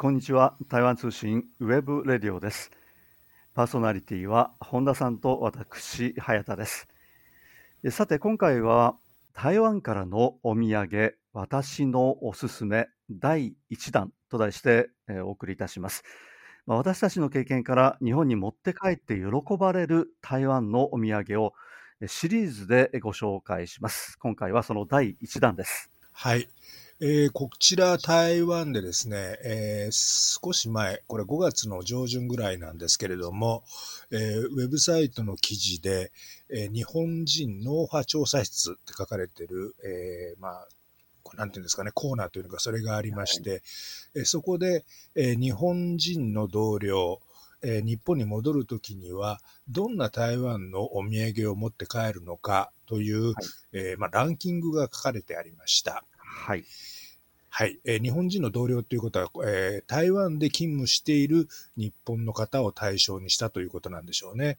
こんにちは。台湾通信 web radio です。パーソナリティは本田さんと私早田です。さて今回は台湾からのお土産私のおすすめ第1弾と題してお送りいたします。私たちの経験から日本に持って帰って喜ばれる台湾のお土産をシリーズでご紹介します。今回はその第1弾です。はい。えー、こちら台湾でですね、えー、少し前、これ5月の上旬ぐらいなんですけれども、えー、ウェブサイトの記事で、え日本人脳波調査室って書かれてる、えまあ、なんていうんですかね、コーナーというのがそれがありまして、はい、えそこで、え日本人の同僚、え日本に戻るときには、どんな台湾のお土産を持って帰るのかという、はい、えまあ、ランキングが書かれてありました。はい。はい。えー、日本人の同僚ということは、えー、台湾で勤務している日本の方を対象にしたということなんでしょうね。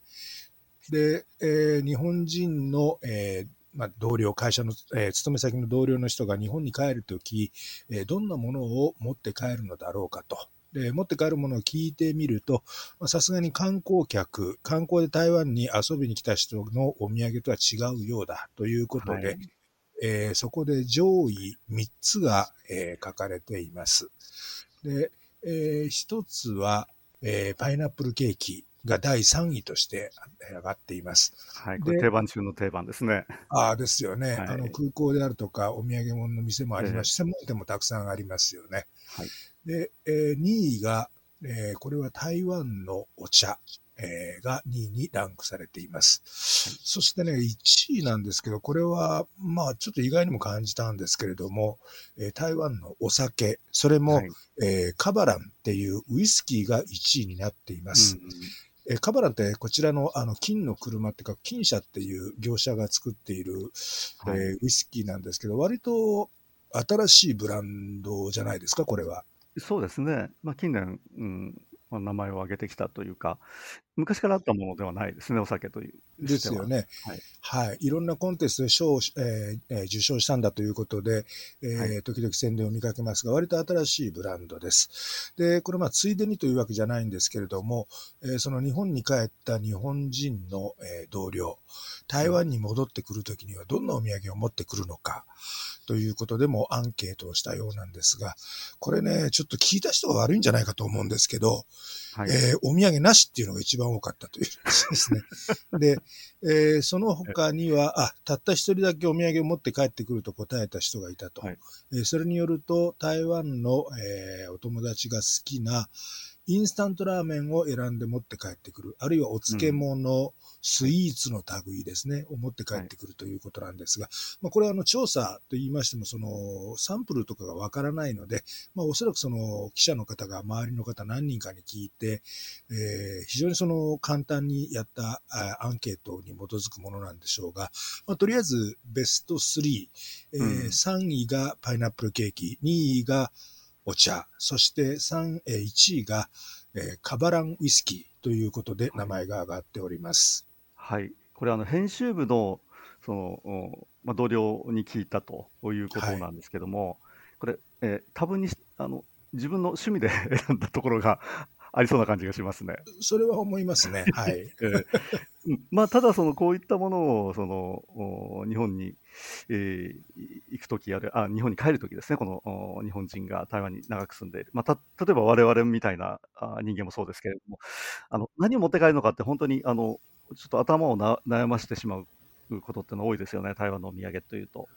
で、えー、日本人の、えーまあ、同僚、会社の、えー、勤め先の同僚の人が日本に帰るとき、えー、どんなものを持って帰るのだろうかと。で、持って帰るものを聞いてみると、さすがに観光客、観光で台湾に遊びに来た人のお土産とは違うようだということで、はいえー、そこで上位3つが、えー、書かれています。で、えー、1つは、えー、パイナップルケーキが第3位として上がっています。はい、これ定番中の定番ですね。ああ、ですよね、はい、あの空港であるとか、お土産物の店もありますし、専門店もたくさんありますよね。はい、で、えー、2位が、えー、これは台湾のお茶。えー、が2位にランクされています。そしてね、1位なんですけど、これは、まあ、ちょっと意外にも感じたんですけれども、えー、台湾のお酒、それも、はい、えー、カバランっていうウイスキーが1位になっています。うんえカバランってこちらのあの金の車っていうか金車っていう業者が作っている、はい、えー、ウイスキーなんですけど、割と新しいブランドじゃないですか、これは。そうですね。まあ、近年、うん、まあ、名前を挙げてきたというか、昔からあったものではないですね、お酒という。ですよね。はい。はい。いろんなコンテストで賞を、えー、受賞したんだということで、えー、はい、時々宣伝を見かけますが、割と新しいブランドです。で、これまあ、ついでにというわけじゃないんですけれども、えー、その日本に帰った日本人の、えー、同僚、台湾に戻ってくるときにはどんなお土産を持ってくるのか、ということでもアンケートをしたようなんですが、これね、ちょっと聞いた人が悪いんじゃないかと思うんですけど、はい、えー、お土産なしっていうのが一番多かったという ですね。で、えー、その他には、あ、たった一人だけお土産を持って帰ってくると答えた人がいたと。はい、えー、それによると、台湾の、えー、お友達が好きな、インスタントラーメンを選んで持って帰ってくる。あるいはお漬物、うん、スイーツの類ですね、を持って帰ってくるということなんですが、はい、まあ、これはあの調査と言いましても、そのサンプルとかがわからないので、まあ、おそらくその記者の方が周りの方何人かに聞いて、えー、非常にその簡単にやったアンケートに基づくものなんでしょうが、まあ、とりあえずベスト3、えー、うん、3位がパイナップルケーキ、2位がお茶、そして3、え1位が、えー、カバランウイスキーということで名前が挙がっております。はい。これあの編集部のその、まあ、同僚に聞いたということなんですけども、はい、これ、えー、多分にあの自分の趣味で選んだところがありそうな感じがしますね。それは思いますね。はい。えー、まあ、ただ、その、こういったものを、その、日本に、えー、行くときある、あ、日本に帰るときですね、この、日本人が台湾に長く住んでいる。まあ、た、例えば我々みたいなあ人間もそうですけれども、あの、何を持って帰るのかって本当に、あの、ちょっと頭をな悩ませてしまうことっての多いですよね、台湾のお土産というと。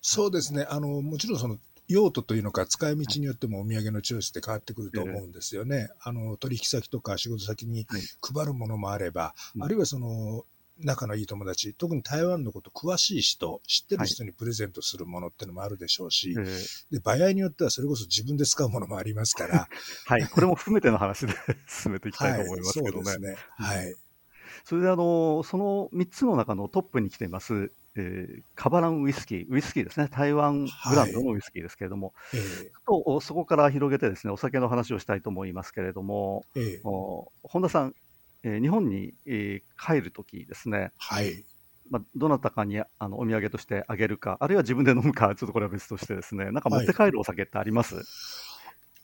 そうですね。あの、もちろんその用途というのか、使い道によってもお土産のチョイスって変わってくると思うんですよね。あの、取引先とか仕事先に配るものもあれば、あるいはその、仲のいい友達、特に台湾のこと詳しい人、知ってる人にプレゼントするものってのもあるでしょうし、はい、で、場合によってはそれこそ自分で使うものもありますから。はい、これも含めての話で進めていきたいと思いますけどね。はい、そうですね。はい。それであの、その3つの中のトップに来ています、えー、カバランウイスキー、ウイスキーですね、台湾ブランドのウイスキーですけれども、はいえ。ー、とそこから広げてですね、お酒の話をしたいと思いますけれども、えー、本田さん、えー、日本に、えー、帰るときですね、はい。まあ、どなたかにあのお土産としてあげるか、あるいは自分で飲むか、ちょっとこれは別としてですね、なんか持って帰るお酒ってあります、はい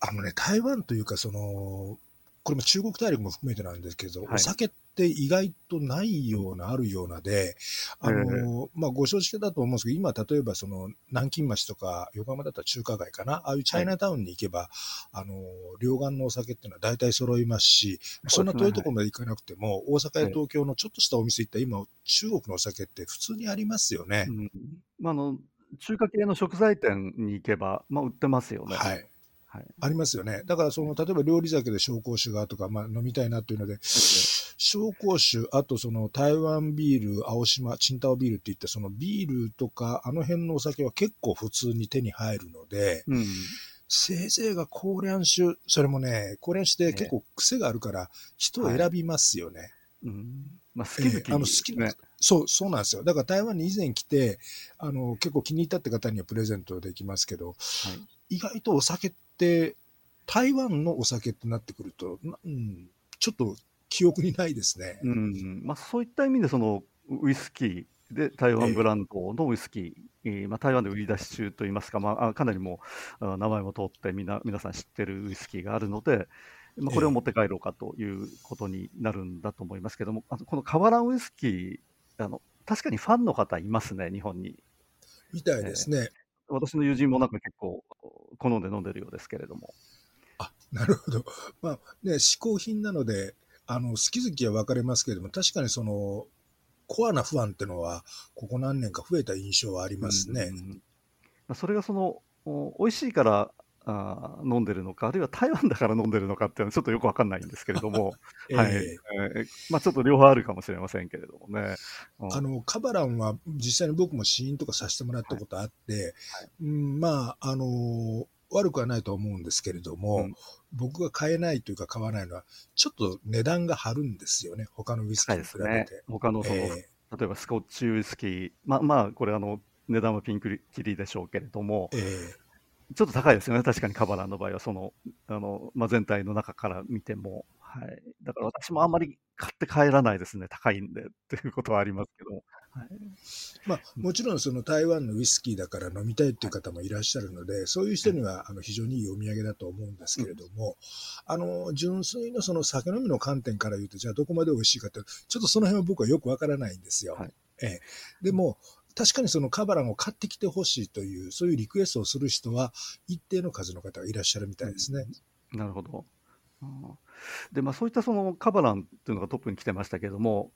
あのね、台湾というか、その、これも中国大陸も含めてなんですけど、はい、お酒って意外とないような、あるようなで、あの、まあ、ご承知だと思うんですけど、今、例えばその、南京町とか、横浜だったら中華街かな、ああいうチャイナタウンに行けば、はい、あの、両岸のお酒っていうのは大体揃いますし、そんな遠いところまで行かなくても、大阪や東京のちょっとしたお店行ったら、今、中国のお酒って普通にありますよね。うん、まあ、あの、中華系の食材店に行けば、まあ、売ってますよね。はい。はい、ありますよね。だからその、例えば料理酒で紹興酒がとか、まあ飲みたいなというので、紹興酒、あとその台湾ビール、青島、チンタオビールっていったそのビールとか、あの辺のお酒は結構普通に手に入るので、うん、せいぜいが高粱酒、それもね、高粱酒って結構癖があるから、人を選びますよね。はい、うん。まあ好き好き、えー、あの好きね。そう、そうなんですよ。だから台湾に以前来て、あの、結構気に入ったって方にはプレゼントできますけど、はい、意外とお酒って、台湾のお酒ってなってくると、うん、ちょっと記憶にないですね。うんまあ、そういった意味で、そのウイスキーで台湾ブランドのウイスキー、えー、まあ、台湾で売り出し中といいますか、まあ、かなりもう名前も通ってみな皆さん知ってるウイスキーがあるので、まあ、これを持って帰ろうかということになるんだと思いますけども、あのこのカバランウイスキーあの、確かにファンの方いますね、日本に。みたいですね。えー、私の友人もなんか結構好んで飲んでるようですけれども。あ、なるほど。まあね、嗜好品なので、あの、好き好きは分かれますけれども、確かにその、コアな不安っていうのは、ここ何年か増えた印象はありますね。うん、それがその、美味しいからあ飲んでるのか、あるいは台湾だから飲んでるのかっていうのはちょっとよくわかんないんですけれども、えー、はい、えー、まあ、ちょっと両方あるかもしれませんけれどもね。うん、あのカバランは実際に僕も試飲とかさせてもらったことあって、はいはい、うん、まあ、あのー悪くはないと思うんですけれども、うん、僕が買えないというか買わないのは、ちょっと値段が張るんですよね、他のウイスキーに比べて。ね、他のその、えー、例えばスコッチウイスキー、まあまあ、これあの、値段はピンクキリでしょうけれども、えー、ちょっと高いですよね、確かにカバランの場合は、その、あの、まあ、全体の中から見ても。はい。だから私もあんまり買って帰らないですね、高いんでっていうことはありますけど。はい、まあ、もちろんその台湾のウイスキーだから飲みたいっていう方もいらっしゃるので、そういう人にはあの非常にいいお土産だと思うんですけれども、あの純粋のその酒飲みの観点から言うと、じゃあどこまで美味しいかって、ちょっとその辺は僕はよくわからないんですよ。はい、ええ、でも、確かにそのカバランを買ってきてほしいという、そういうリクエストをする人は、一定の数の方がいらっしゃるみたいですね。なるほど。でまあ、そういったそのカバランっていうのがトップに来てましたけれども、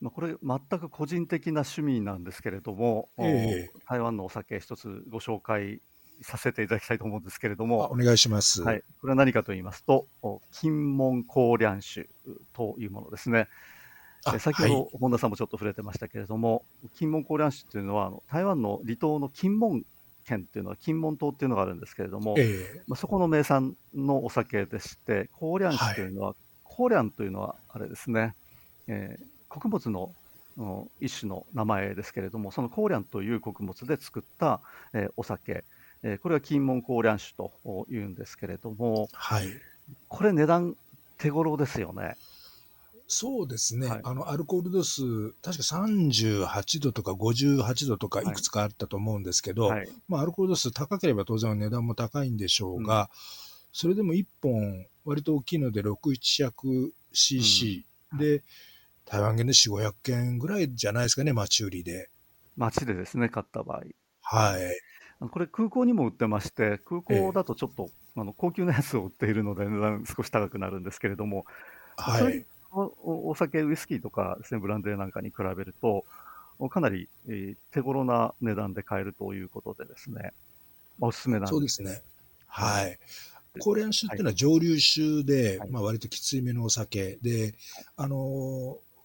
まあ、これ、全く個人的な趣味なんですけれども、えー、台湾のお酒、一つご紹介させていただきたいと思うんですけれども、お願いします。はい、これは何かと言いますと、金門高粱酒というものですね。先ほど本田さんもちょっと触れてましたけれども、はい、金門高粱酒というのは、台湾の離島の金門県っていうのは金門島っていうのがあるんですけれども、えー、まあ、そこの名産のお酒でして、高粱酒というのは、はい、高粱というのはあれですね、えー、穀物の一種の名前ですけれども、その高粱という穀物で作った、えー、お酒、えー、これは金門高粱酒というんですけれども、はい、これ値段手頃ですよね。そうですね、はい、あのアルコール度数、確か38度とか58度とかい。くつかあったと思うんですけど、はい、まあ、アルコール度数高ければ当然値段も高いんでしょうが、うん、それでも1本、割と大きいので6、700cc、うん、で、台湾元で4、500件ぐらいじゃないですかね、町売りで。町でですね、買った場合。はい。これ空港にも売ってまして、空港だとちょっと、えあの高級なやつを売っているので値段少し高くなるんですけれども、はい、おお酒、ウイスキーとかですね、ブランデーなんかに比べると、かなり、えー、手頃な値段で買えるということでですね、まあ、おすすめなんです。そうですね。はい。高粱酒っていうのは上流酒で、はい、まあ割ときついめのお酒で、あの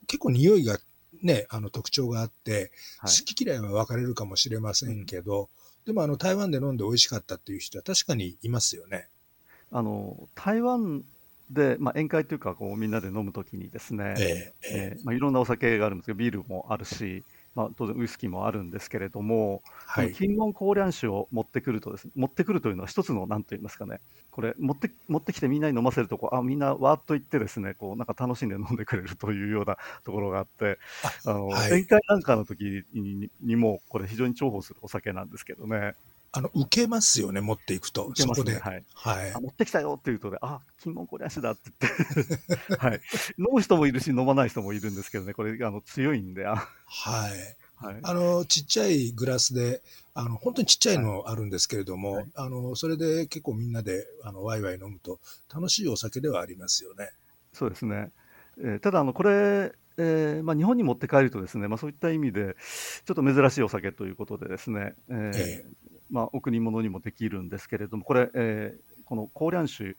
ー、結構匂いがね、あの特徴があって、はい、好き嫌いは分かれるかもしれませんけど、うん、でもあの台湾で飲んで美味しかったっていう人は確かにいますよね。あの台湾で、まあ、宴会というかこうみんなで飲むときにですね、えーえー、まあ、いろんなお酒があるんですけどビールもあるし、まあ、当然ウイスキーもあるんですけれども、はい、金門高粱酒を持ってくるとです、ね、持ってくるというのは一つの何と言いますかねこれ持って持ってきてみんなに飲ませるとこうあみんなわーっと言ってですねこうなんか楽しんで飲んでくれるというようなところがあってあの、はい、宴会なんかの時ににもこれ非常に重宝するお酒なんですけどね。あの、受けますよね、持っていくと。受けますね。そこで。はい。はいあ。持ってきたよって言うとね、あ、金門こりゃしだって言って、はい。飲む人もいるし、飲まない人もいるんですけどね、これ、あの、強いんで、あはい。はい。あの、ちっちゃいグラスで、あの、本当にちっちゃいのあるんですけれども、はいあの、それで結構みんなで、あの、ワイワイ飲むと楽しいお酒ではありますよね。そうですね。えーただ、あの、これ、えーまあ、日本に持って帰るとですね、まあ、そういった意味で、ちょっと珍しいお酒ということでですね、えーえまあ、贈り物にもできるんですけれども、これ、えーこの高粱酒、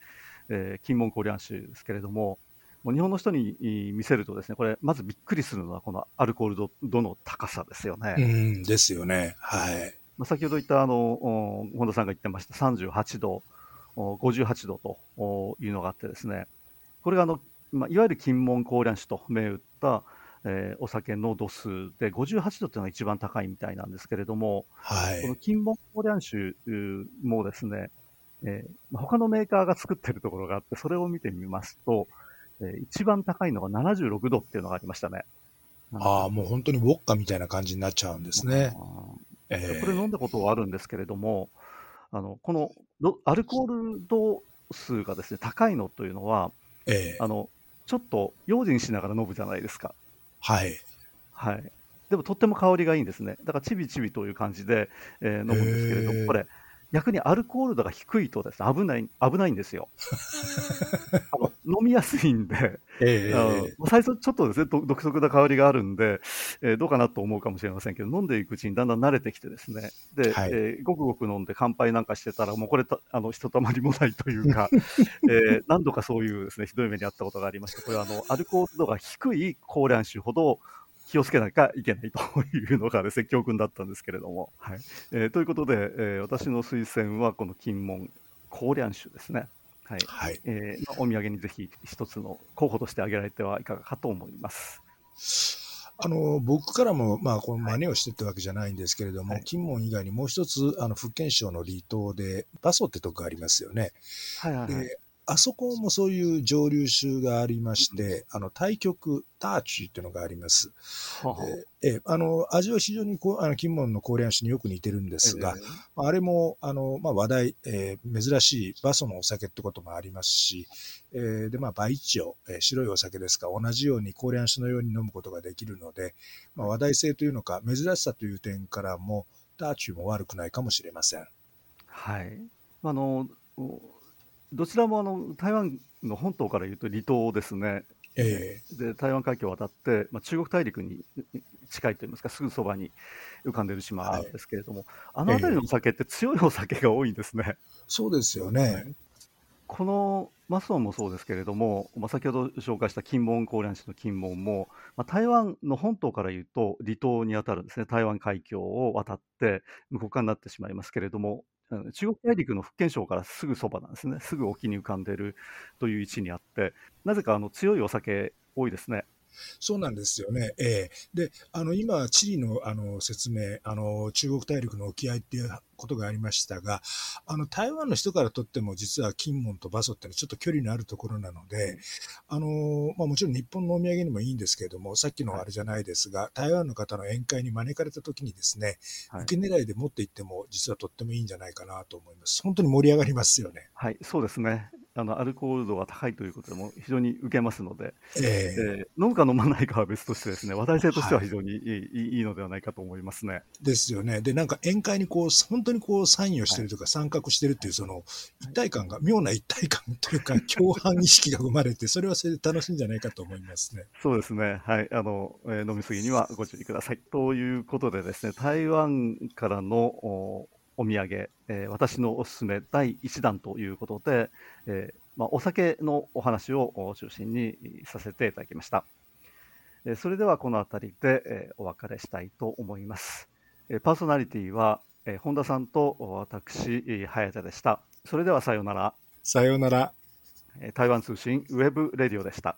えー金門高粱酒ですけれども、もう日本の人にい見せるとですね、これ、まずびっくりするのは、このアルコール度度の高さですよね。うん、ですよね。はい。まあ、先ほど言ったあのお本田さんが言ってました38度、お58度とおいうのがあってですね、これがあの、まあ、いわゆる金門高粱酒と銘打った、えーお酒の度数で58度っていうのが一番高いみたいなんですけれども、このはい。金門高粱酒うーもですね、えーまあ他のメーカーが作ってるところがあって、それを見てみますと、えー一番高いのが76度っていうのがありましたね。ああ、もう本当にウォッカみたいな感じになっちゃうんですね。ええこれ飲んだことはあるんですけれども、あのこのどアルコール度数がですね高いのというのは、ええあのちょっと用心しながら飲むじゃないですか。はい。はい。でもとっても香りがいいんですね。だからちびちびという感じで、えー飲むんですけれども、これ、逆にアルコール度が低いとですね、危ない、危ないんですよ。あの飲みやすいんで、ええあの最初ちょっとですね、ど独特な香りがあるんで、えーどうかなと思うかもしれませんけど、飲んでいくうちにだんだん慣れてきてですね、で、はい。えーごくごく飲んで乾杯なんかしてたら、もうこれた、あの、ひとたまりもないというか、えー何度かそういうですね、ひどい目にあったことがありまして、これはあの、アルコール度が低い高粱酒ほど、気をつけなきゃいけないというのがですね、教訓だったんですけれども。はい。えーということで、えー私の推薦はこの金門高粱酒ですね。はい。はい。えーお土産にぜひ一つの候補として挙げられてはいかがかと思います。あの、僕からも、まあ、この真似をしてってわけじゃないんですけれども、はい金門以外にもう一つ、あの、福建省の離島で、バソってとこがありますよね。はいはいはい。で、あそこもそういう蒸留酒がありまして、あの、対極、ターチーっていうのがあります。ははええ、あの、味は非常にこう、あの、金門の高粱酒によく似てるんですが、まああれも、あの、まあ、話題、えー珍しいバソのお酒ってこともありますし、えーで、まあ、バイチオ、えー白いお酒ですが、同じように高粱酒のように飲むことができるので、まあ、話題性というのか、珍しさという点からも、ターチも悪くないかもしれません。はい。あの、おどちらもあの台湾の本島から言うと離島ですね。えで、台湾海峡を渡って、まあ、中国大陸に近いといいますか、すぐそばに浮かんでる島ですけれども、あの辺りのお酒って強いお酒が多いんですね。そうですよね。このマスオンもそうですけれども、まあ、先ほど紹介した金門高粱酒の金門も、まあ、台湾の本島から言うと離島に当たるんですね、台湾海峡を渡って向こう側になってしまいますけれども、中国大陸の福建省からすぐそばなんですね、すぐ沖に浮かんでいるという位置にあって、なぜかあの強いお酒多いですね。そうなんですよね。ええで、あの、今、地理の、あの、説明、あの、中国大陸の沖合っていうことがありましたが、あの、台湾の人からとっても、実は金門と馬祖ってのはちょっと距離のあるところなので、あの、まあ、もちろん日本のお土産にもいいんですけれども、さっきのあれじゃないですが、台湾の方の宴会に招かれた時にですね、はい受け狙いで持って行っても、実はとってもいいんじゃないかなと思います。本当に盛り上がりますよね。はい、そうですね。あのアルコール度が高いということでも非常に受けますので、えええー飲むか飲まないかは別としてですね、話題性としては非常にいい,、いい、いいのではないかと思いますね。ですよね。で、なんか宴会にこう、本当にこう、サインをしてるとか、参画してるっていう、その、一体感が、妙な一体感というか、共犯意識が生まれて、それはそれで楽しいんじゃないかと思いますね。そうですね。はい。あの、えー飲みすぎにはご注意ください。ということでですね、台湾からのおお土産、えー私のおすすめ第1弾ということで、えーまあ、お酒のお話をお中心にさせていただきました。えーそれではこの辺りで、えーお別れしたいと思います。えーパーソナリティは、えー本田さんと私、えー早田でした。それではさようなら。さようなら。えー台湾通信 web radio でした。